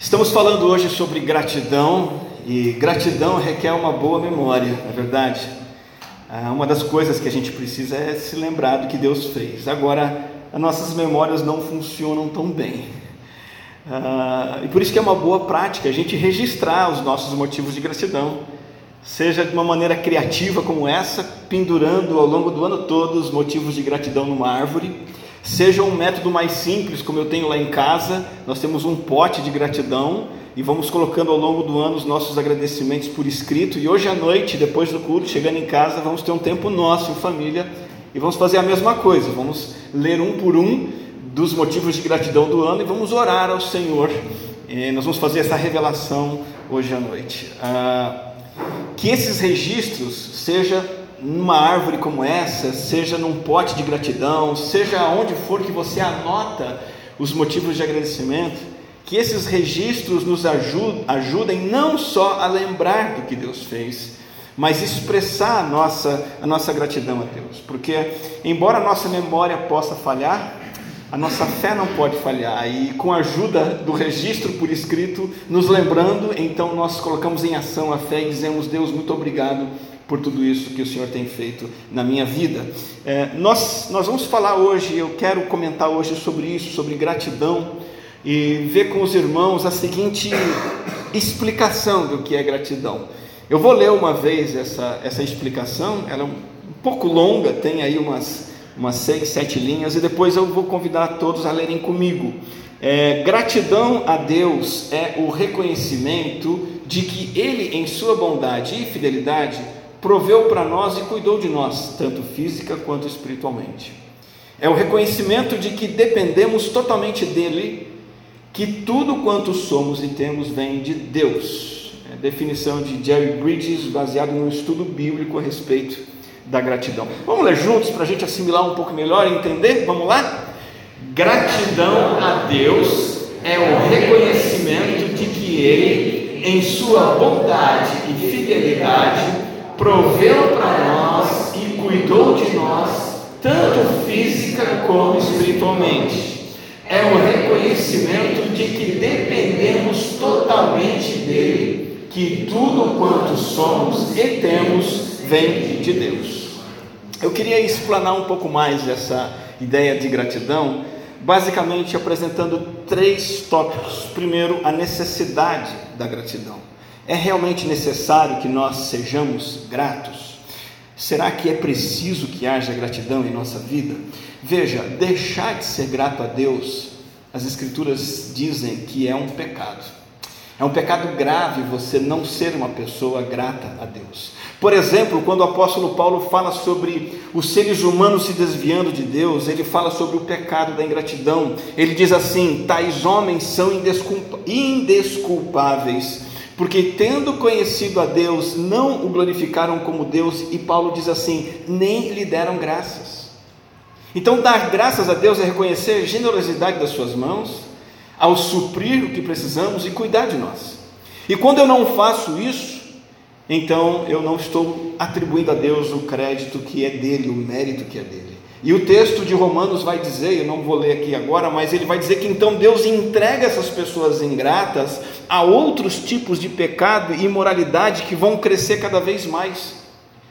Estamos falando hoje sobre gratidão e gratidão requer uma boa memória, não é verdade? Ah, uma das coisas que a gente precisa é se lembrar do que Deus fez. Agora, as nossas memórias não funcionam tão bem. Ah, e por isso que é uma boa prática a gente registrar os nossos motivos de gratidão, seja de uma maneira criativa como essa, pendurando ao longo do ano todo os motivos de gratidão numa árvore Seja um método mais simples, como eu tenho lá em casa, nós temos um pote de gratidão e vamos colocando ao longo do ano os nossos agradecimentos por escrito. E hoje à noite, depois do culto, chegando em casa, vamos ter um tempo nosso família e vamos fazer a mesma coisa. Vamos ler um por um dos motivos de gratidão do ano e vamos orar ao Senhor. E nós vamos fazer essa revelação hoje à noite. Ah, que esses registros sejam numa árvore como essa, seja num pote de gratidão, seja onde for que você anota os motivos de agradecimento, que esses registros nos ajudem não só a lembrar do que Deus fez, mas expressar a nossa, a nossa gratidão a Deus, porque embora a nossa memória possa falhar, a nossa fé não pode falhar, e com a ajuda do registro por escrito, nos lembrando, então nós colocamos em ação a fé e dizemos: Deus, muito obrigado por tudo isso que o Senhor tem feito na minha vida. É, nós, nós vamos falar hoje, eu quero comentar hoje sobre isso, sobre gratidão, e ver com os irmãos a seguinte explicação do que é gratidão. Eu vou ler uma vez essa, essa explicação, ela é um pouco longa, tem aí umas, umas seis, sete linhas, e depois eu vou convidar todos a lerem comigo. É, gratidão a Deus é o reconhecimento de que Ele, em Sua bondade e fidelidade, proveu para nós e cuidou de nós, tanto física quanto espiritualmente. É o reconhecimento de que dependemos totalmente dele, que tudo quanto somos e temos vem de Deus. É definição de Jerry Bridges, baseado num estudo bíblico a respeito da gratidão. Vamos ler juntos para a gente assimilar um pouco melhor e entender? Vamos lá? Gratidão a Deus é o reconhecimento de que Ele, em sua bondade e fidelidade, proveu para nós e cuidou de nós, tanto física como espiritualmente. É o reconhecimento de que dependemos totalmente dele, que tudo quanto somos e temos vem de Deus. Eu queria explanar um pouco mais essa ideia de gratidão, basicamente apresentando três tópicos. Primeiro, a necessidade da gratidão. É realmente necessário que nós sejamos gratos? Será que é preciso que haja gratidão em nossa vida? Veja, deixar de ser grato a Deus, as Escrituras dizem que é um pecado. É um pecado grave você não ser uma pessoa grata a Deus. Por exemplo, quando o apóstolo Paulo fala sobre os seres humanos se desviando de Deus, ele fala sobre o pecado da ingratidão. Ele diz assim: tais homens são indesculpáveis porque tendo conhecido a Deus, não o glorificaram como Deus, e Paulo diz assim: nem lhe deram graças. Então, dar graças a Deus é reconhecer a generosidade das suas mãos, ao suprir o que precisamos e cuidar de nós. E quando eu não faço isso, então eu não estou atribuindo a Deus o crédito que é dele, o mérito que é dele. E o texto de Romanos vai dizer, eu não vou ler aqui agora, mas ele vai dizer que então Deus entrega essas pessoas ingratas a outros tipos de pecado e imoralidade que vão crescer cada vez mais.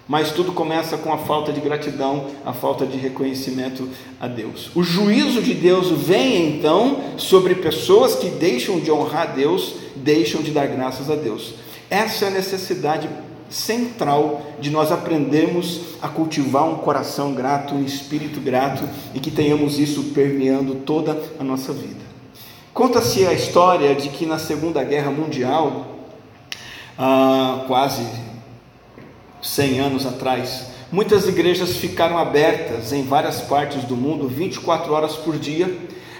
Mas tudo começa com a falta de gratidão, a falta de reconhecimento a Deus. O juízo de Deus vem então sobre pessoas que deixam de honrar a Deus, deixam de dar graças a Deus. Essa é a necessidade central de nós aprendermos a cultivar um coração grato, um espírito grato e que tenhamos isso permeando toda a nossa vida. Conta-se a história de que na Segunda Guerra Mundial, ah, quase 100 anos atrás, muitas igrejas ficaram abertas em várias partes do mundo 24 horas por dia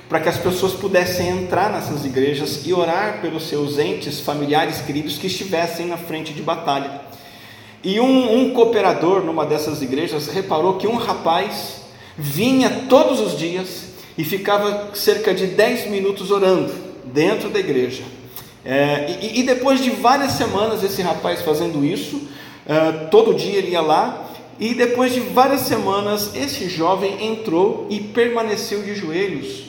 para que as pessoas pudessem entrar nessas igrejas e orar pelos seus entes familiares queridos que estivessem na frente de batalha. E um, um cooperador numa dessas igrejas reparou que um rapaz vinha todos os dias e ficava cerca de 10 minutos orando dentro da igreja. É, e, e, depois de várias semanas esse rapaz fazendo isso, uh, todo dia ele ia lá, e depois de várias semanas esse jovem entrou e permaneceu de joelhos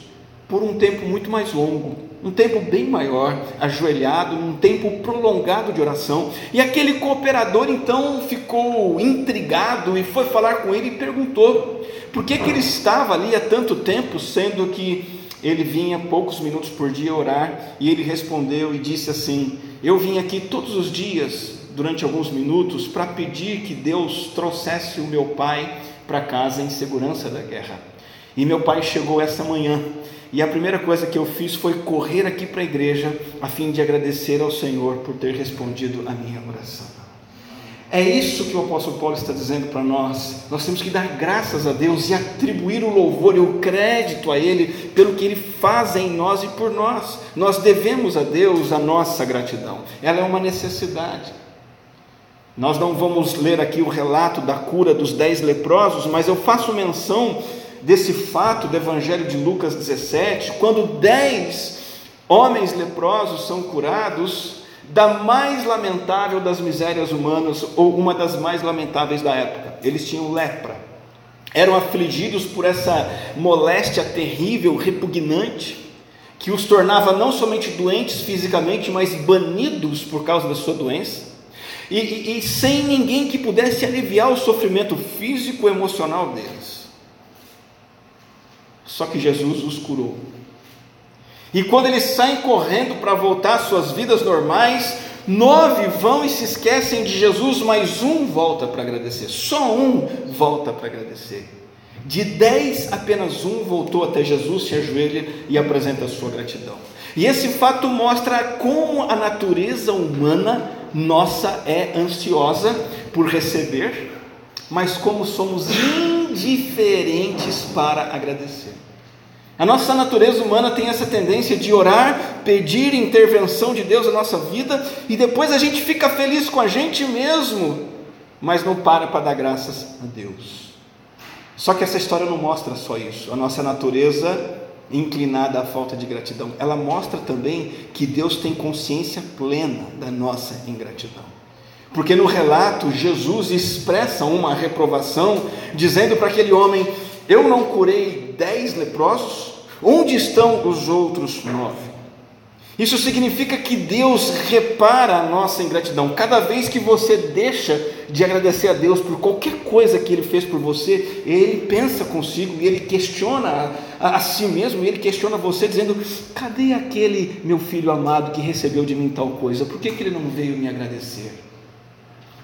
por um tempo muito mais longo, um tempo bem maior, ajoelhado, um tempo prolongado de oração. E aquele cooperador então ficou intrigado e foi falar com ele e perguntou por que, que ele estava ali há tanto tempo, sendo que ele vinha poucos minutos por dia orar. E ele respondeu e disse assim: Eu vim aqui todos os dias, durante alguns minutos, para pedir que Deus trouxesse o meu pai para casa em segurança da guerra. E meu pai chegou essa manhã e a primeira coisa que eu fiz foi correr aqui para a igreja a fim de agradecer ao Senhor por ter respondido a minha oração. É isso que o apóstolo Paulo está dizendo para nós. Nós temos que dar graças a Deus e atribuir o louvor e o crédito a Ele pelo que Ele faz em nós e por nós. Nós devemos a Deus a nossa gratidão. Ela é uma necessidade. Nós não vamos ler aqui o relato da cura dos dez leprosos, mas eu faço menção desse fato do Evangelho de Lucas 17, quando dez homens leprosos são curados da mais lamentável das misérias humanas, ou uma das mais lamentáveis da época. Eles tinham lepra, eram afligidos por essa moléstia terrível, repugnante, que os tornava não somente doentes fisicamente, mas banidos por causa da sua doença. E, e, e sem ninguém que pudesse aliviar o sofrimento físico e emocional deles. Só que Jesus os curou. E quando eles saem correndo para voltar às suas vidas normais, nove vão e se esquecem de Jesus, mas um volta para agradecer. Só um volta para agradecer. De dez, apenas um voltou até Jesus, se ajoelha e apresenta a sua gratidão. E esse fato mostra como a natureza humana nossa é ansiosa por receber, mas como somos indiferentes para agradecer. A nossa natureza humana tem essa tendência de orar, pedir intervenção de Deus na nossa vida e depois a gente fica feliz com a gente mesmo, mas não para para dar graças a Deus. Só que essa história não mostra só isso, a nossa natureza inclinada à falta de gratidão, ela mostra também que Deus tem consciência plena da nossa ingratidão. Porque no relato, Jesus expressa uma reprovação, dizendo para aquele homem: Eu não curei dez leprosos? Onde estão os outros nove? Isso significa que Deus repara a nossa ingratidão. Cada vez que você deixa de agradecer a Deus por qualquer coisa que Ele fez por você, Ele pensa consigo e Ele questiona a, a si mesmo, Ele questiona você, dizendo: cadê aquele meu filho amado que recebeu de mim tal coisa? Por que, que ele não veio me agradecer?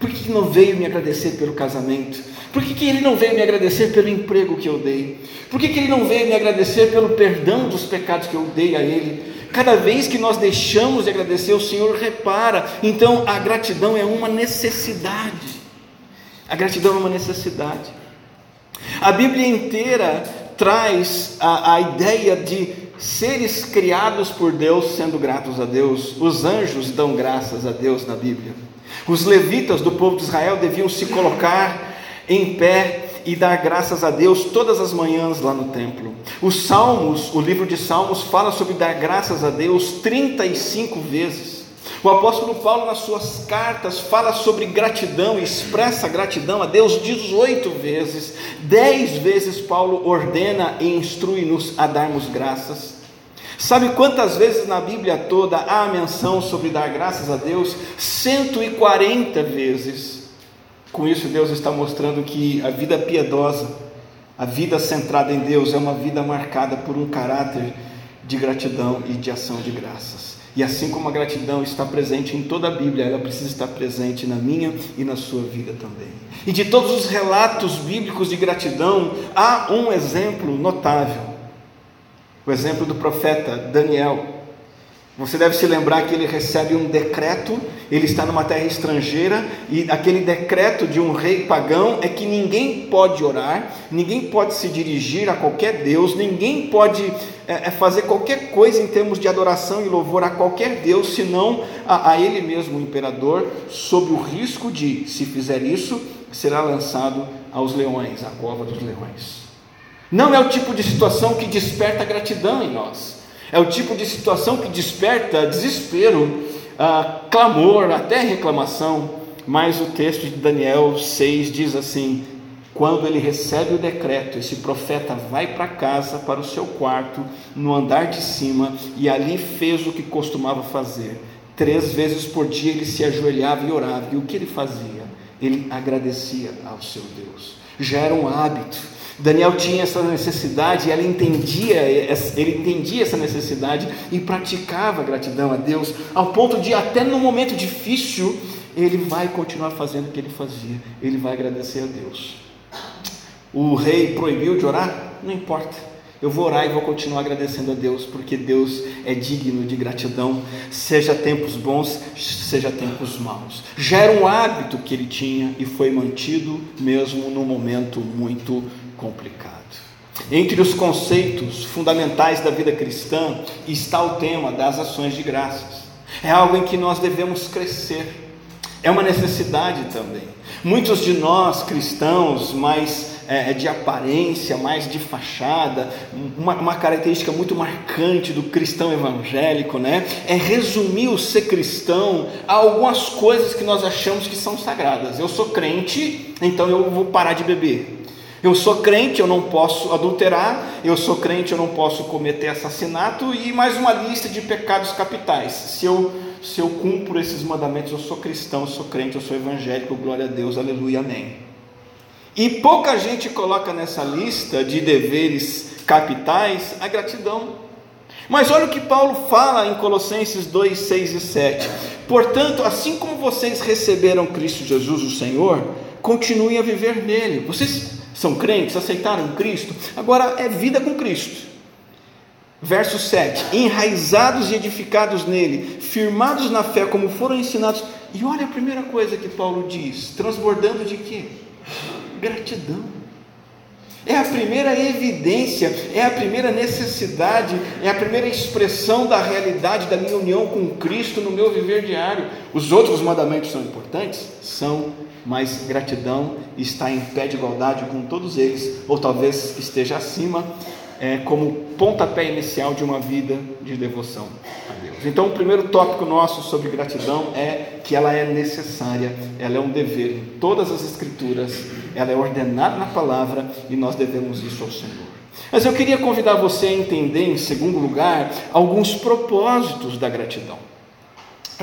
Por que, não veio me agradecer pelo casamento? Por que, que ele não veio me agradecer pelo emprego que eu dei? Por que, que ele não veio me agradecer pelo perdão dos pecados que eu dei a ele? Cada vez que nós deixamos de agradecer, o Senhor repara. Então a gratidão é uma necessidade. A gratidão é uma necessidade. A Bíblia inteira traz a, a ideia de seres criados por Deus sendo gratos a Deus. Os anjos dão graças a Deus na Bíblia. Os levitas do povo de Israel deviam se colocar em pé e dar graças a Deus todas as manhãs lá no templo. Os Salmos, o livro de Salmos, fala sobre dar graças a Deus 35 vezes. O apóstolo Paulo, nas suas cartas, fala sobre gratidão, expressa gratidão a Deus 18 vezes. Dez vezes Paulo ordena e instrui-nos a darmos graças. Sabe quantas vezes na Bíblia toda há menção sobre dar graças a Deus? 140 vezes. Com isso, Deus está mostrando que a vida piedosa, a vida centrada em Deus, é uma vida marcada por um caráter de gratidão e de ação de graças. E assim como a gratidão está presente em toda a Bíblia, ela precisa estar presente na minha e na sua vida também. E de todos os relatos bíblicos de gratidão, há um exemplo notável. O exemplo do profeta Daniel. Você deve se lembrar que ele recebe um decreto, ele está numa terra estrangeira, e aquele decreto de um rei pagão é que ninguém pode orar, ninguém pode se dirigir a qualquer Deus, ninguém pode é, é fazer qualquer coisa em termos de adoração e louvor a qualquer Deus, senão a, a ele mesmo, o imperador, sob o risco de, se fizer isso, será lançado aos leões, à cova dos leões. Não é o tipo de situação que desperta gratidão em nós. É o tipo de situação que desperta desespero, ah, clamor, até reclamação. Mas o texto de Daniel 6 diz assim: Quando ele recebe o decreto, esse profeta vai para casa, para o seu quarto, no andar de cima, e ali fez o que costumava fazer. Três vezes por dia ele se ajoelhava e orava. E o que ele fazia? Ele agradecia ao seu Deus. Já era um hábito. Daniel tinha essa necessidade, ela entendia, ele entendia essa necessidade e praticava gratidão a Deus, ao ponto de até no momento difícil, ele vai continuar fazendo o que ele fazia, ele vai agradecer a Deus. O rei proibiu de orar? Não importa. Eu vou orar e vou continuar agradecendo a Deus, porque Deus é digno de gratidão, seja tempos bons, seja tempos maus. Já era um hábito que ele tinha e foi mantido mesmo num momento muito complicado. Entre os conceitos fundamentais da vida cristã está o tema das ações de graças. É algo em que nós devemos crescer. É uma necessidade também. Muitos de nós cristãos, mais é, é, de aparência, mais de fachada, uma, uma, característica muito marcante do cristão evangélico, né? É resumir o ser cristão a algumas coisas que nós achamos que são sagradas. Eu sou crente, então eu vou parar de beber. Eu sou crente, eu não posso adulterar, eu sou crente, eu não posso cometer assassinato e mais uma lista de pecados capitais. Se eu se eu cumpro esses mandamentos, eu sou cristão, eu sou crente, eu sou evangélico, glória a Deus, aleluia, amém. E pouca gente coloca nessa lista de deveres capitais a gratidão. Mas olha o que Paulo fala em Colossenses 2, 6 e 7. Portanto, assim como vocês receberam Cristo Jesus, o Senhor, continuem a viver nele. Vocês são crentes, aceitaram Cristo, agora é vida com Cristo. Verso 7: Enraizados e edificados nele, firmados na fé, como foram ensinados. E olha a primeira coisa que Paulo diz: transbordando de quê? Gratidão. É a primeira evidência, é a primeira necessidade, é a primeira expressão da realidade da minha união com Cristo no meu viver diário. Os outros mandamentos são importantes? São, mas gratidão está em pé de igualdade com todos eles, ou talvez esteja acima, é, como pontapé inicial de uma vida de devoção a Deus. Então, o primeiro tópico nosso sobre gratidão é que ela é necessária, ela é um dever. Em todas as Escrituras, ela é ordenada na palavra e nós devemos isso ao Senhor. Mas eu queria convidar você a entender, em segundo lugar, alguns propósitos da gratidão.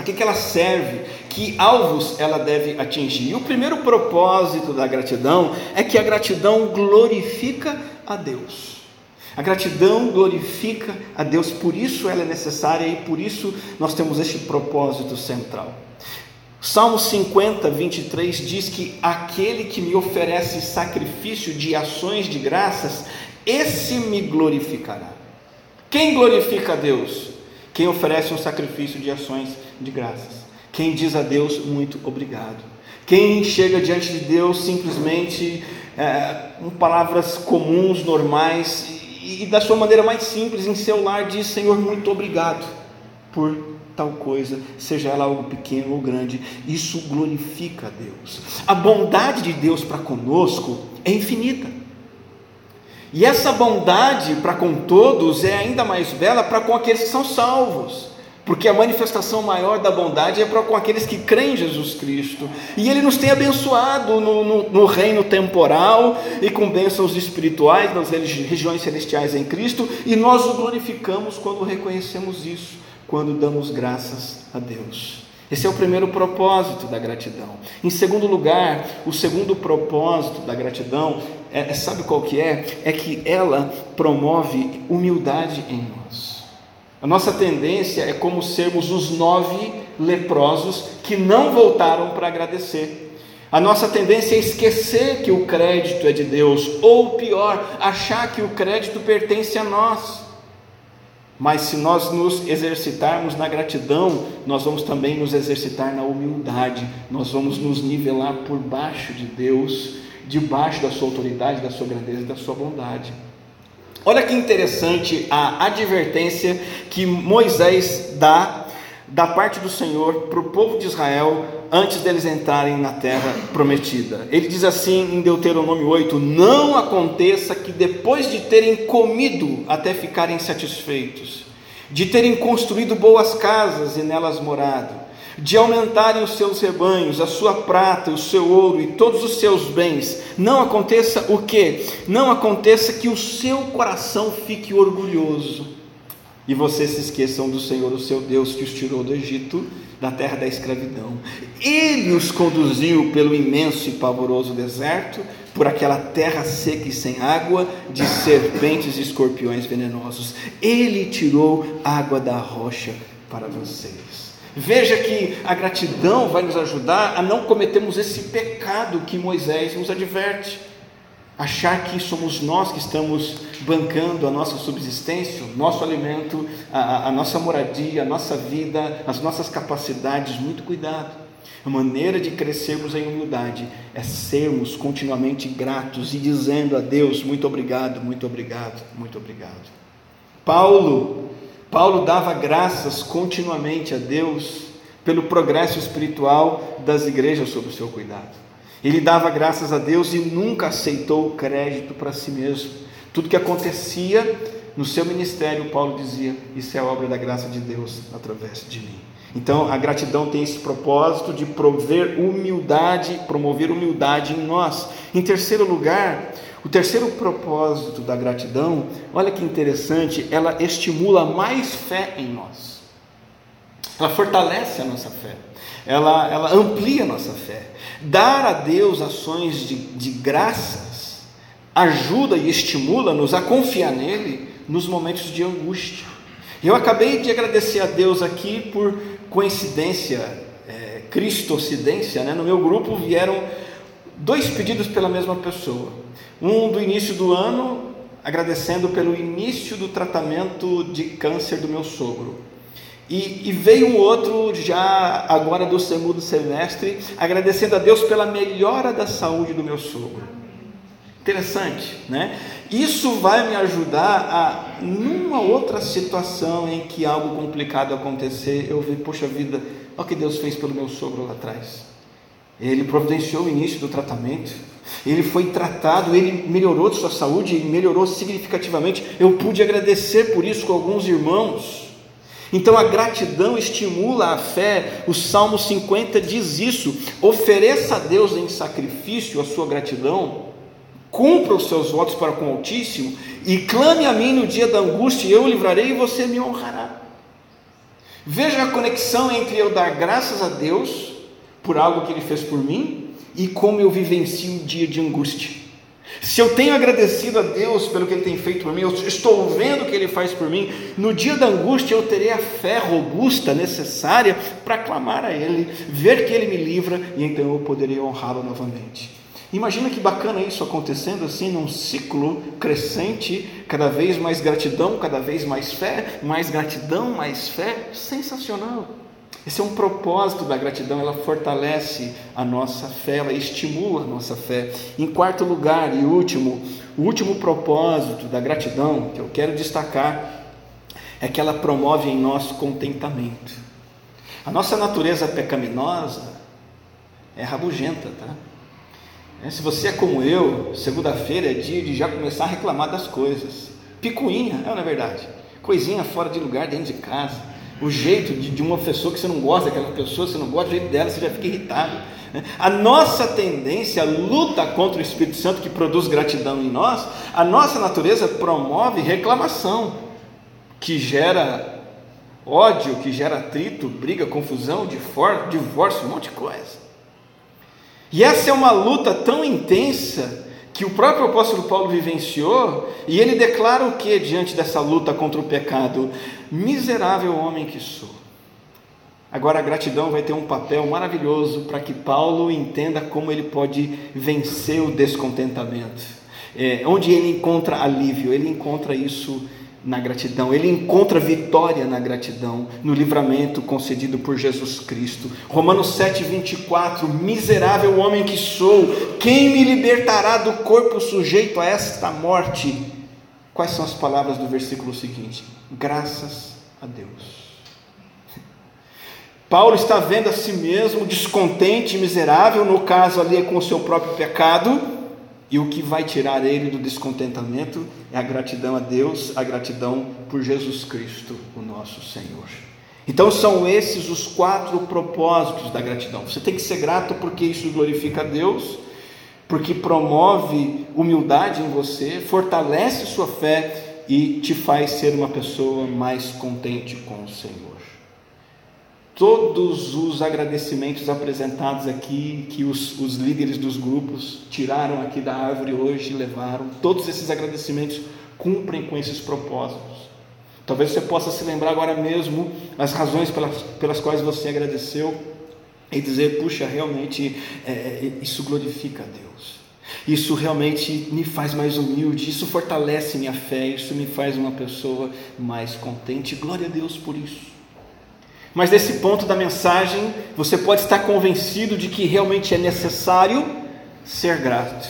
Para que, que ela serve? Que alvos ela deve atingir? E o primeiro propósito da gratidão é que a gratidão glorifica a Deus. A gratidão glorifica a Deus, por isso ela é necessária e por isso nós temos este propósito central. Salmo 50, 23 diz que aquele que me oferece sacrifício de ações de graças, esse me glorificará. Quem glorifica a Deus? Quem oferece um sacrifício de ações de graças. Quem diz a Deus muito obrigado. Quem chega diante de Deus simplesmente é, com palavras comuns, normais e, da sua maneira mais simples, em seu lar, diz: Senhor, muito obrigado por tal coisa, seja ela algo pequeno ou grande, isso glorifica a Deus. A bondade de Deus para conosco é infinita. E essa bondade para com todos é ainda mais bela para com aqueles que são salvos. Porque a manifestação maior da bondade é para com aqueles que creem em Jesus Cristo. E Ele nos tem abençoado no, no, no, reino temporal e com bênçãos espirituais nas regiões celestiais em Cristo. E nós o glorificamos quando reconhecemos isso, quando damos graças a Deus. Esse é o primeiro propósito da gratidão. Em segundo lugar, o segundo propósito da gratidão, é, é sabe qual que é? É que ela promove humildade em nós. A nossa tendência é como sermos os nove leprosos que não voltaram para agradecer. A nossa tendência é esquecer que o crédito é de Deus, ou pior, achar que o crédito pertence a nós. Mas se nós nos exercitarmos na gratidão, nós vamos também nos exercitar na humildade, nós vamos nos nivelar por baixo de Deus, debaixo da Sua autoridade, da Sua grandeza e da Sua bondade. Olha que interessante a advertência que Moisés dá da parte do Senhor para o povo de Israel antes deles entrarem na terra prometida. Ele diz assim em Deuteronômio 8: Não aconteça que depois de terem comido até ficarem satisfeitos, de terem construído boas casas e nelas morado, de aumentarem os seus rebanhos, a sua prata, o seu ouro e todos os seus bens, não aconteça o que? Não aconteça que o seu coração fique orgulhoso e vocês se esqueçam do Senhor, o seu Deus, que os tirou do Egito, da terra da escravidão. Ele os conduziu pelo imenso e pavoroso deserto, por aquela terra seca e sem água, de serpentes e escorpiões venenosos. Ele tirou água da rocha para vocês. Veja que a gratidão vai nos ajudar a não cometermos esse pecado que Moisés nos adverte. Achar que somos nós que estamos bancando a nossa subsistência, o nosso alimento, a, a nossa moradia, a nossa vida, as nossas capacidades. Muito cuidado. A maneira de crescermos em humildade é sermos continuamente gratos e dizendo a Deus: muito obrigado, muito obrigado, muito obrigado. Paulo Paulo dava graças continuamente a Deus pelo progresso espiritual das igrejas sob o seu cuidado. Ele dava graças a Deus e nunca aceitou o crédito para si mesmo. Tudo que acontecia no seu ministério, Paulo dizia: Isso é obra da graça de Deus através de mim. Então, a gratidão tem esse propósito de prover humildade, promover humildade em nós. Em terceiro lugar, o terceiro propósito da gratidão, olha que interessante, ela estimula mais fé em nós. Ela fortalece a nossa fé. Ela, ela amplia a nossa fé. Dar a Deus ações de, de graças ajuda e estimula-nos a confiar nele nos momentos de angústia. Eu acabei de agradecer a Deus aqui por coincidência, é, cristocidência, né? no meu grupo vieram dois pedidos pela mesma pessoa. Um do início do ano, agradecendo pelo início do tratamento de câncer do meu sogro. E, e, veio um outro já agora do segundo semestre, agradecendo a Deus pela melhora da saúde do meu sogro. Interessante, né? Isso vai me ajudar a, numa outra situação em que algo complicado acontecer, eu ver, poxa vida, olha o que Deus fez pelo meu sogro lá atrás. Ele providenciou o início do tratamento, ele foi tratado, ele melhorou de sua saúde, melhorou significativamente. Eu pude agradecer por isso com alguns irmãos. Então a gratidão estimula a fé. O Salmo 50 diz isso: ofereça a Deus em sacrifício a sua gratidão, cumpra os seus votos para com o Altíssimo e clame a mim no dia da angústia, e eu o livrarei e você me honrará. Veja a conexão entre eu dar graças a Deus por algo que Ele fez por mim e como eu vivencio o dia de angústia. Se eu tenho agradecido a Deus pelo que Ele tem feito por mim, eu estou vendo o que Ele faz por mim, no dia da angústia eu terei a fé robusta necessária para clamar a Ele, ver que Ele me livra e então eu poderei honrá-lo novamente. Imagina que bacana isso acontecendo assim num ciclo crescente, cada vez mais gratidão, cada vez mais fé, mais gratidão, mais fé, sensacional. Esse é um propósito da gratidão, ela fortalece a nossa fé, ela estimula a nossa fé. Em quarto lugar e último, o último propósito da gratidão que eu quero destacar é que ela promove em nós contentamento. A nossa natureza pecaminosa é rabugenta, tá? É, se você é como eu, segunda-feira é dia de já começar a reclamar das coisas. Picuinha, é na verdade. Coisinha fora de lugar dentro de casa o jeito de, de, uma pessoa que você não gosta daquela pessoa, você não gosta do jeito dela, você já fica irritado. Né? A nossa tendência, luta contra o Espírito Santo que produz gratidão em nós, a nossa natureza promove reclamação, que gera ódio, que gera atrito, briga, confusão, divórcio, um monte de coisa. E essa é uma luta tão intensa que o próprio apóstolo Paulo vivenciou, e ele declara o que diante dessa luta contra o pecado? Miserável homem que sou. Agora a gratidão vai ter um papel maravilhoso para que Paulo entenda como ele pode vencer o descontentamento. É, onde ele encontra alívio, ele encontra isso na gratidão, ele encontra vitória na gratidão, no livramento concedido por Jesus Cristo. Romanos 7, 24: Miserável homem que sou, quem me libertará do corpo sujeito a esta morte? Quais são as palavras do versículo seguinte? Graças a Deus. Paulo está vendo a si mesmo descontente miserável, no caso ali é com o seu próprio pecado, e o que vai tirar ele do descontentamento é a gratidão a Deus, a gratidão por Jesus Cristo, o nosso Senhor. Então são esses os quatro propósitos da gratidão. Você tem que ser grato porque isso glorifica a Deus, porque promove humildade em você, fortalece sua fé e te faz ser uma pessoa mais contente com o Senhor. Todos os agradecimentos apresentados aqui, que os, os líderes dos grupos tiraram aqui da árvore hoje e levaram, todos esses agradecimentos cumprem com esses propósitos. Talvez você possa se lembrar agora mesmo as razões pelas, pelas quais você agradeceu e dizer: puxa, realmente é, isso glorifica a Deus. Isso realmente me faz mais humilde, isso fortalece minha fé, isso me faz uma pessoa mais contente. Glória a Deus por isso. Mas nesse ponto da mensagem, você pode estar convencido de que realmente é necessário ser grato.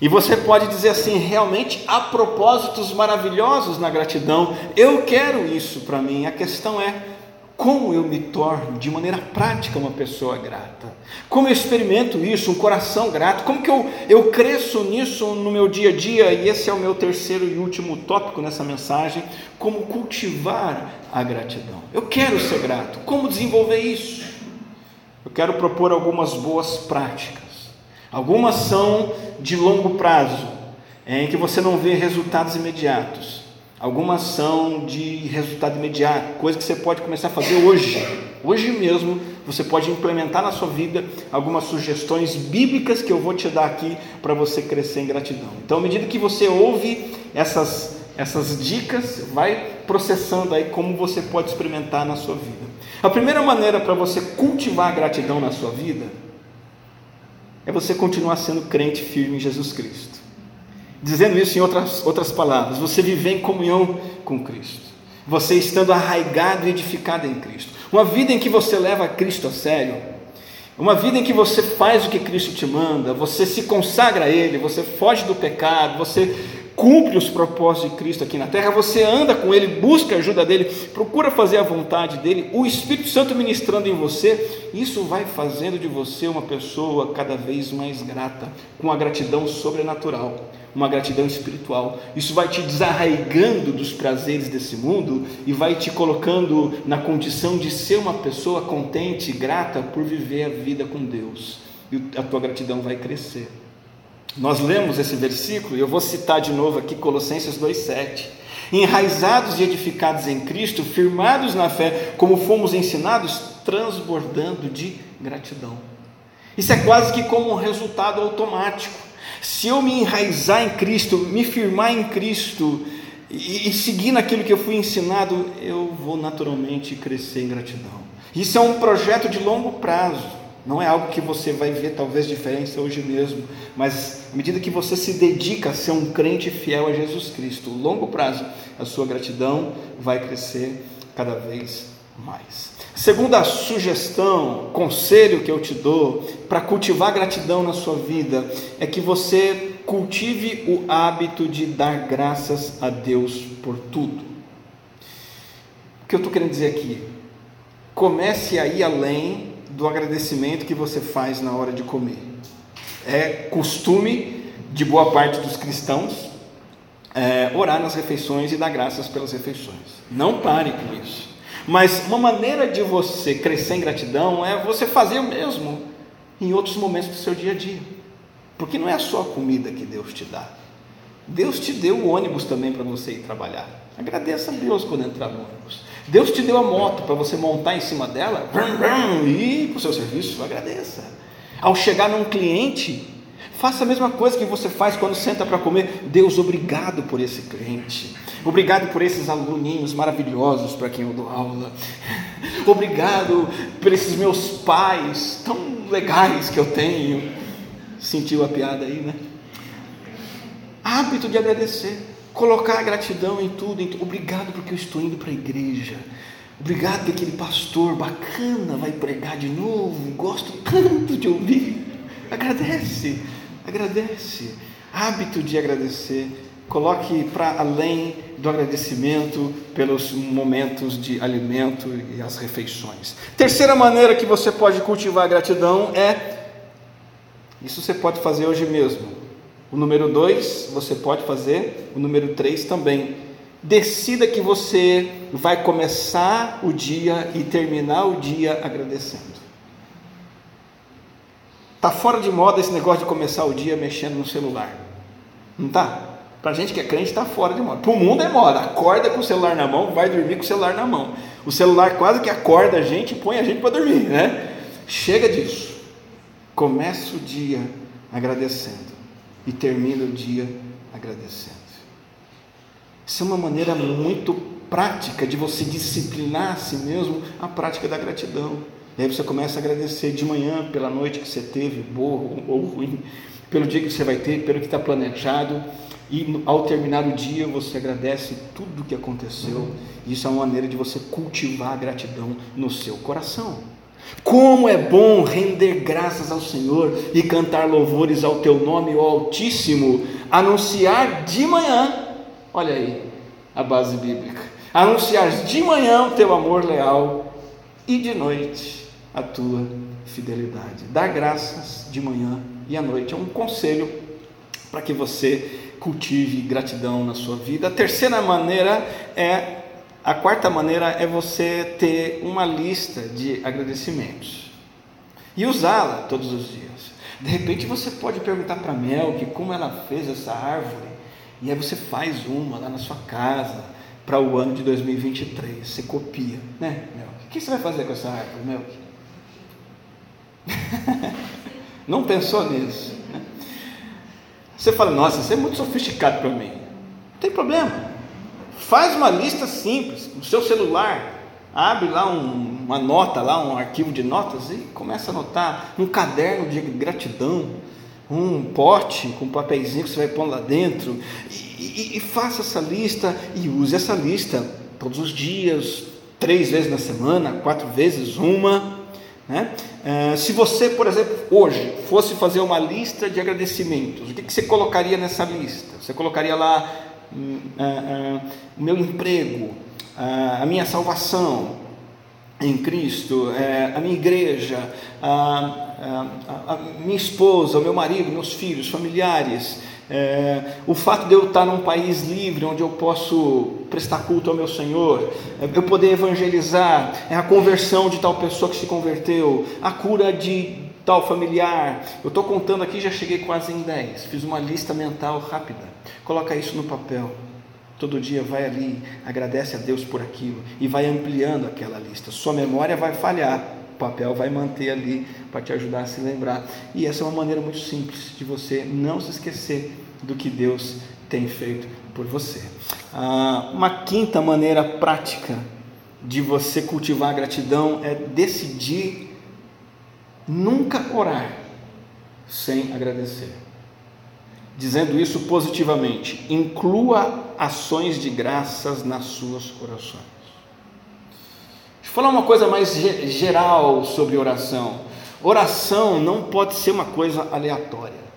E você pode dizer assim: realmente há propósitos maravilhosos na gratidão, eu quero isso para mim. A questão é como eu me torno de maneira prática uma pessoa grata, como eu experimento isso, um coração grato, como que eu, eu cresço nisso no meu dia a dia, e esse é o meu terceiro e último tópico nessa mensagem: como cultivar a gratidão. Eu quero ser grato, como desenvolver isso? Eu quero propor algumas boas práticas Algumas são de longo prazo, em que você não vê resultados imediatos. Algumas são de resultado imediato, coisa que você pode começar a fazer hoje. Hoje mesmo você pode implementar na sua vida algumas sugestões bíblicas que eu vou te dar aqui para você crescer em gratidão. Então, à medida que você ouve essas, essas dicas, vai processando aí como você pode experimentar na sua vida. A primeira maneira para você cultivar a gratidão na sua vida é você continuar sendo crente firme em Jesus Cristo. Dizendo isso em outras, outras palavras, você viver em comunhão com Cristo. Você estando arraigado e edificado em Cristo. Uma vida em que você leva Cristo a sério. Uma vida em que você faz o que Cristo te manda, você se consagra a Ele, você foge do pecado, você cumpre os propósitos de Cristo aqui na terra, você anda com Ele, busca a ajuda dEle, procura fazer a vontade dEle, o Espírito Santo ministrando em você, isso vai fazendo de você uma pessoa cada vez mais grata, com uma gratidão sobrenatural, uma gratidão espiritual. Isso vai te desarraigando dos prazeres desse mundo e vai te colocando na condição de ser uma pessoa contente, grata por viver a vida com Deus, e a tua gratidão vai crescer. Nós lemos esse versículo, e eu vou citar de novo aqui Colossenses 2,7. Enraizados e edificados em Cristo, firmados na fé, como fomos ensinados, transbordando de gratidão. Isso é quase que como um resultado automático. Se eu me enraizar em Cristo, me firmar em Cristo e, e seguir naquilo que eu fui ensinado, eu vou naturalmente crescer em gratidão. Isso é um projeto de longo prazo. Não é algo que você vai ver talvez diferença hoje mesmo, mas à medida que você se dedica a ser um crente fiel a Jesus Cristo, longo prazo, a sua gratidão vai crescer cada vez mais. Segunda sugestão, conselho que eu te dou para cultivar gratidão na sua vida é que você cultive o hábito de dar graças a Deus por tudo. O que eu estou querendo dizer aqui? Comece a ir além do agradecimento que você faz na hora de comer. É costume de boa parte dos cristãos é, orar nas refeições e dar graças pelas refeições. Não pare com isso. Mas uma maneira de você crescer em gratidão é você fazer o mesmo em outros momentos do seu dia a dia. Porque não é só a comida que Deus te dá. Deus te deu o ônibus também para você ir trabalhar. Agradeça a Deus quando entrar no ônibus. Deus te deu a moto para você montar em cima dela e ir para o seu serviço, agradeça. Ao chegar num cliente, faça a mesma coisa que você faz quando senta para comer. Deus, obrigado por esse cliente. Obrigado por esses aluninhos maravilhosos para quem eu dou aula. Obrigado por esses meus pais tão legais que eu tenho. Sentiu a piada aí, né? Hábito de agradecer. Colocar a gratidão em tudo, em tudo. Obrigado porque eu estou indo para a igreja. Obrigado que aquele pastor bacana vai pregar de novo. Gosto tanto de ouvir. Agradece, agradece. Hábito de agradecer. Coloque para além do agradecimento pelos momentos de alimento e as refeições. Terceira maneira que você pode cultivar a gratidão é. Isso você pode fazer hoje mesmo o número 2 você pode fazer, o número 3 também. decida que você vai começar o dia e terminar o dia agradecendo. Tá fora de moda esse negócio de começar o dia mexendo no celular. Não tá? Para gente que é crente está fora de moda. Para o mundo é moda. Acorda com o celular na mão, vai dormir com o celular na mão. O celular quase que acorda a gente e põe a gente para dormir, né? Chega disso. Começa o dia agradecendo e termina o dia agradecendo. Isso é uma maneira muito prática de você disciplinar a si mesmo a prática da gratidão. E aí você começa a agradecer de manhã pela noite que você teve, boa ou ruim, pelo dia que você vai ter, pelo que está planejado. E ao terminar o dia, você agradece tudo o que aconteceu. Isso é uma maneira de você cultivar a gratidão no seu coração. Como é bom render graças ao Senhor e cantar louvores ao teu nome, ó Altíssimo, anunciar de manhã, olha aí a base bíblica, anunciar de manhã o teu amor leal e de noite a tua fidelidade. Dar graças de manhã e à noite é um conselho para que você cultive gratidão na sua vida. A terceira maneira é a quarta maneira é você ter uma lista de agradecimentos e usá-la todos os dias. De repente você pode perguntar para Mel que como ela fez essa árvore, e aí você faz uma lá na sua casa para o ano de 2023. Você copia, né, Mel? O que você vai fazer com essa árvore, Mel? Não pensou nisso? Né? Você fala, nossa, isso é muito sofisticado para mim. Não tem problema. Faz uma lista simples no seu celular. Abre lá um, uma nota, lá um arquivo de notas e começa a anotar um caderno de gratidão, um pote com um papeizinho que você vai pôr lá dentro e, e, e faça essa lista e use essa lista todos os dias, três vezes na semana, quatro vezes uma. Né? Uh, se você, por exemplo, hoje fosse fazer uma lista de agradecimentos, o que, que você colocaria nessa lista? Você colocaria lá uh, uh, o meu emprego, a minha salvação em Cristo, a minha igreja, a, minha esposa, o meu marido, meus filhos, familiares, é, o fato de eu estar num país livre, onde eu posso prestar culto ao meu Senhor, é, eu poder evangelizar, é a conversão de tal pessoa que se converteu, a cura de tal familiar. Eu estou contando aqui, já cheguei quase em 10. Fiz uma lista mental rápida. Coloca isso no papel. Todo dia vai ali, agradece a Deus por aquilo e vai ampliando aquela lista. Sua memória vai falhar, o papel vai manter ali para te ajudar a se lembrar. E essa é uma maneira muito simples de você não se esquecer do que Deus tem feito por você. Ah, uma quinta maneira prática de você cultivar a gratidão é decidir nunca orar sem agradecer. Dizendo isso positivamente, inclua ações de graças nas suas orações. Deixa eu falar uma coisa mais geral sobre oração. Oração não pode ser uma coisa aleatória.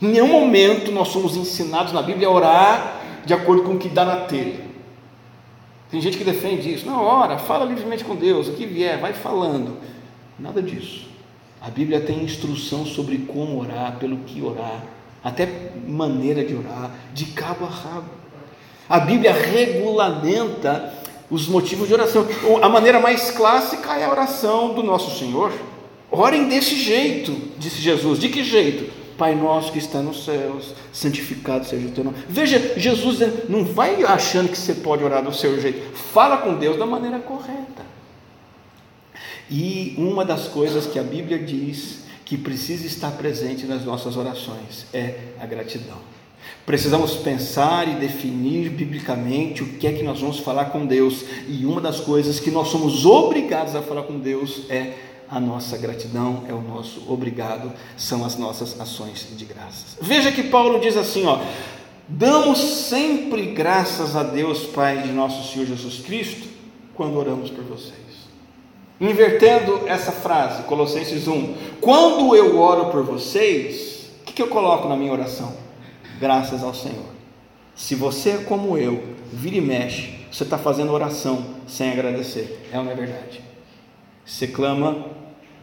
Em nenhum momento nós somos ensinados na Bíblia a orar de acordo com o que dá na telha. Tem gente que defende isso. Não, ora, fala livremente com Deus, o que vier, vai falando. Nada disso. A Bíblia tem instrução sobre como orar, pelo que orar, até maneira de orar, de cabo a rabo. A Bíblia regulamenta os motivos de oração. A maneira mais clássica é a oração do nosso Senhor. Orem desse jeito, disse Jesus. De que jeito? Pai nosso que está nos céus, santificado seja o teu nome. Veja, Jesus não vai achando que você pode orar do seu jeito. Fala com Deus da maneira correta. E uma das coisas que a Bíblia diz que precisa estar presente nas nossas orações é a gratidão. Precisamos pensar e definir biblicamente o que é que nós vamos falar com Deus. E uma das coisas que nós somos obrigados a falar com Deus é a nossa gratidão, é o nosso obrigado, são as nossas ações de graças. Veja que Paulo diz assim, ó: Damos sempre graças a Deus, Pai de nosso Senhor Jesus Cristo, quando oramos por vocês. Invertendo essa frase, Colossenses 1, quando eu oro por vocês, o que, que eu coloco na minha oração? Graças ao Senhor. Se você é como eu, vira e mexe, você está fazendo oração sem agradecer, é não é verdade? Você clama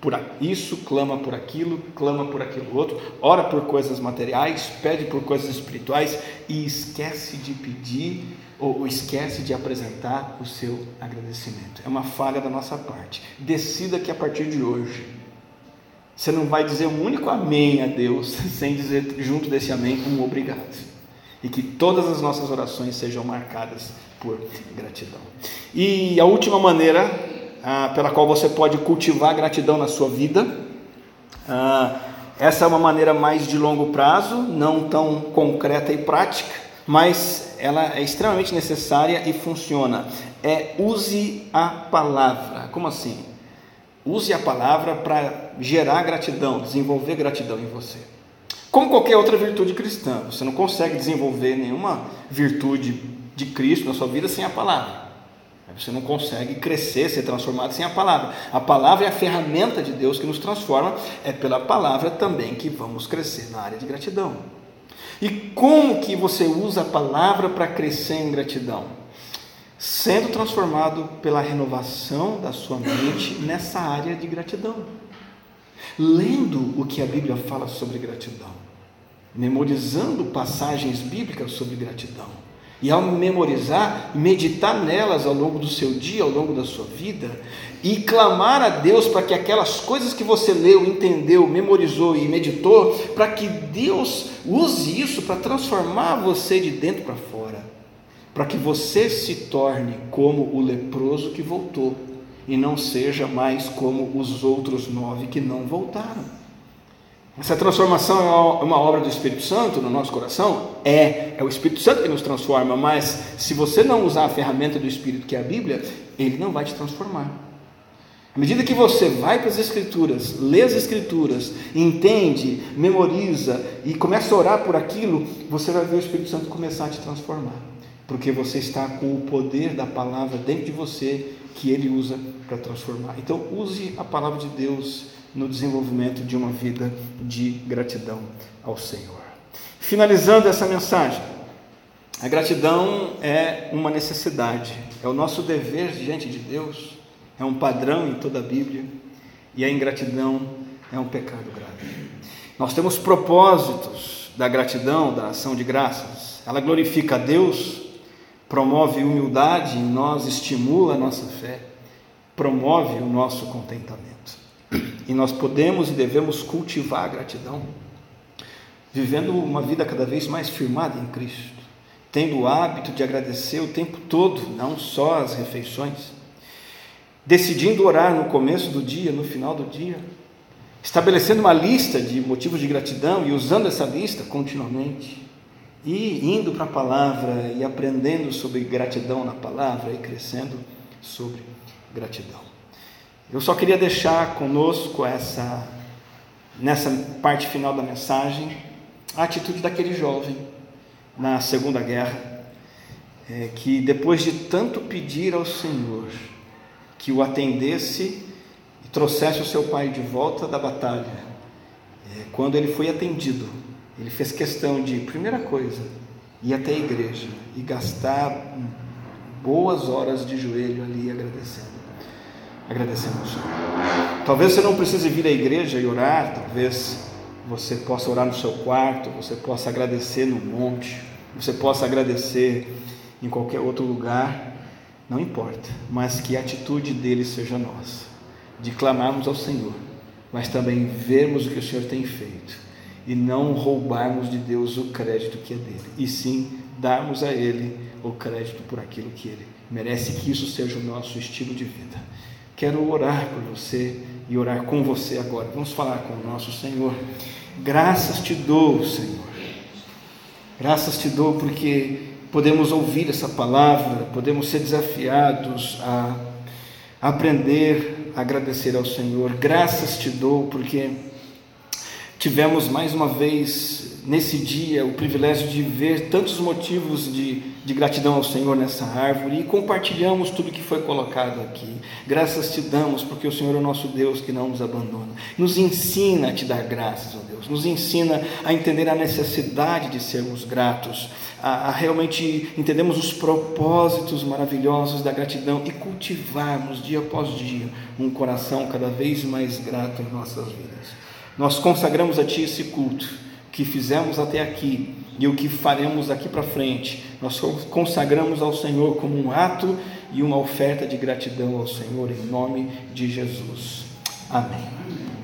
por isso, clama por aquilo, clama por aquilo outro, ora por coisas materiais, pede por coisas espirituais e esquece de pedir ou esquece de apresentar o seu agradecimento. É uma falha da nossa parte. Decida que a partir de hoje você não vai dizer um único amém a Deus sem dizer junto desse amém um obrigado. E que todas as nossas orações sejam marcadas por gratidão. E a última maneira ah, pela qual você pode cultivar gratidão na sua vida, ah, essa é uma maneira mais de longo prazo, não tão concreta e prática, mas ela é extremamente necessária e funciona. É use a palavra. Como assim? Use a palavra para gerar gratidão, desenvolver gratidão em você. Como qualquer outra virtude cristã, você não consegue desenvolver nenhuma virtude de Cristo na sua vida sem a palavra. Você não consegue crescer, ser transformado sem a palavra. A palavra é a ferramenta de Deus que nos transforma, é pela palavra também que vamos crescer na área de gratidão. E como que você usa a palavra para crescer em gratidão? Sendo transformado pela renovação da sua mente nessa área de gratidão. Lendo o que a Bíblia fala sobre gratidão. Memorizando passagens bíblicas sobre gratidão. E ao memorizar, meditar nelas ao longo do seu dia, ao longo da sua vida, e clamar a Deus para que aquelas coisas que você leu, entendeu, memorizou e meditou, para que Deus use isso para transformar você de dentro para fora, para que você se torne como o leproso que voltou e não seja mais como os outros nove que não voltaram. Essa transformação é uma obra do Espírito Santo no nosso coração? É, é o Espírito Santo que nos transforma, mas se você não usar a ferramenta do Espírito, que é a Bíblia, ele não vai te transformar. À medida que você vai para as Escrituras, lê as Escrituras, entende, memoriza e começa a orar por aquilo, você vai ver o Espírito Santo começar a te transformar, porque você está com o poder da palavra dentro de você que ele usa para transformar. Então, use a palavra de Deus no desenvolvimento de uma vida de gratidão ao Senhor. Finalizando essa mensagem, a gratidão é uma necessidade, é o nosso dever diante de Deus, é um padrão em toda a Bíblia, e a ingratidão é um pecado grave. Nós temos propósitos da gratidão, da ação de graças. Ela glorifica a Deus, promove humildade em nós, estimula a nossa fé, promove o nosso contentamento. E nós podemos e devemos cultivar a gratidão, vivendo uma vida cada vez mais firmada em Cristo, tendo o hábito de agradecer o tempo todo, não só as refeições, decidindo orar no começo do dia, no final do dia, estabelecendo uma lista de motivos de gratidão e usando essa lista continuamente, e indo para a palavra e aprendendo sobre gratidão na palavra e crescendo sobre gratidão. Eu só queria deixar conosco essa, nessa parte final da mensagem, a atitude daquele jovem na Segunda Guerra, é, que depois de tanto pedir ao Senhor que o atendesse e trouxesse o seu pai de volta da batalha, é, quando ele foi atendido, ele fez questão de, primeira coisa, ir até a igreja e gastar boas horas de joelho ali agradecendo Senhor. Talvez você não precise vir à igreja e orar, talvez você possa orar no seu quarto, você possa agradecer no monte, você possa agradecer em qualquer outro lugar, não importa, mas que a atitude dele seja nossa, de clamarmos ao Senhor, mas também vermos o que o Senhor tem feito e não roubarmos de Deus o crédito que é dele, e sim darmos a ele o crédito por aquilo que ele merece, que isso seja o nosso estilo de vida. Quero orar por você e orar com você agora. Vamos falar com o nosso Senhor. Graças te dou, Senhor. Graças te dou porque podemos ouvir essa palavra, podemos ser desafiados a aprender a agradecer ao Senhor. Graças te dou porque tivemos mais uma vez nesse dia o privilégio de ver tantos motivos de de gratidão ao Senhor nessa árvore e compartilhamos tudo que foi colocado aqui. Graças te damos, porque o Senhor é o nosso Deus que não nos abandona. Nos ensina a te dar graças, ó Deus. Nos ensina a entender a necessidade de sermos gratos, a, a realmente entendermos os propósitos maravilhosos da gratidão e cultivarmos dia após dia um coração cada vez mais grato em nossas vidas. Nós consagramos a Ti esse culto que fizemos até aqui e o que faremos daqui para frente, nós consagramos ao Senhor como um ato e uma oferta de gratidão ao Senhor, em nome de Jesus. Amém.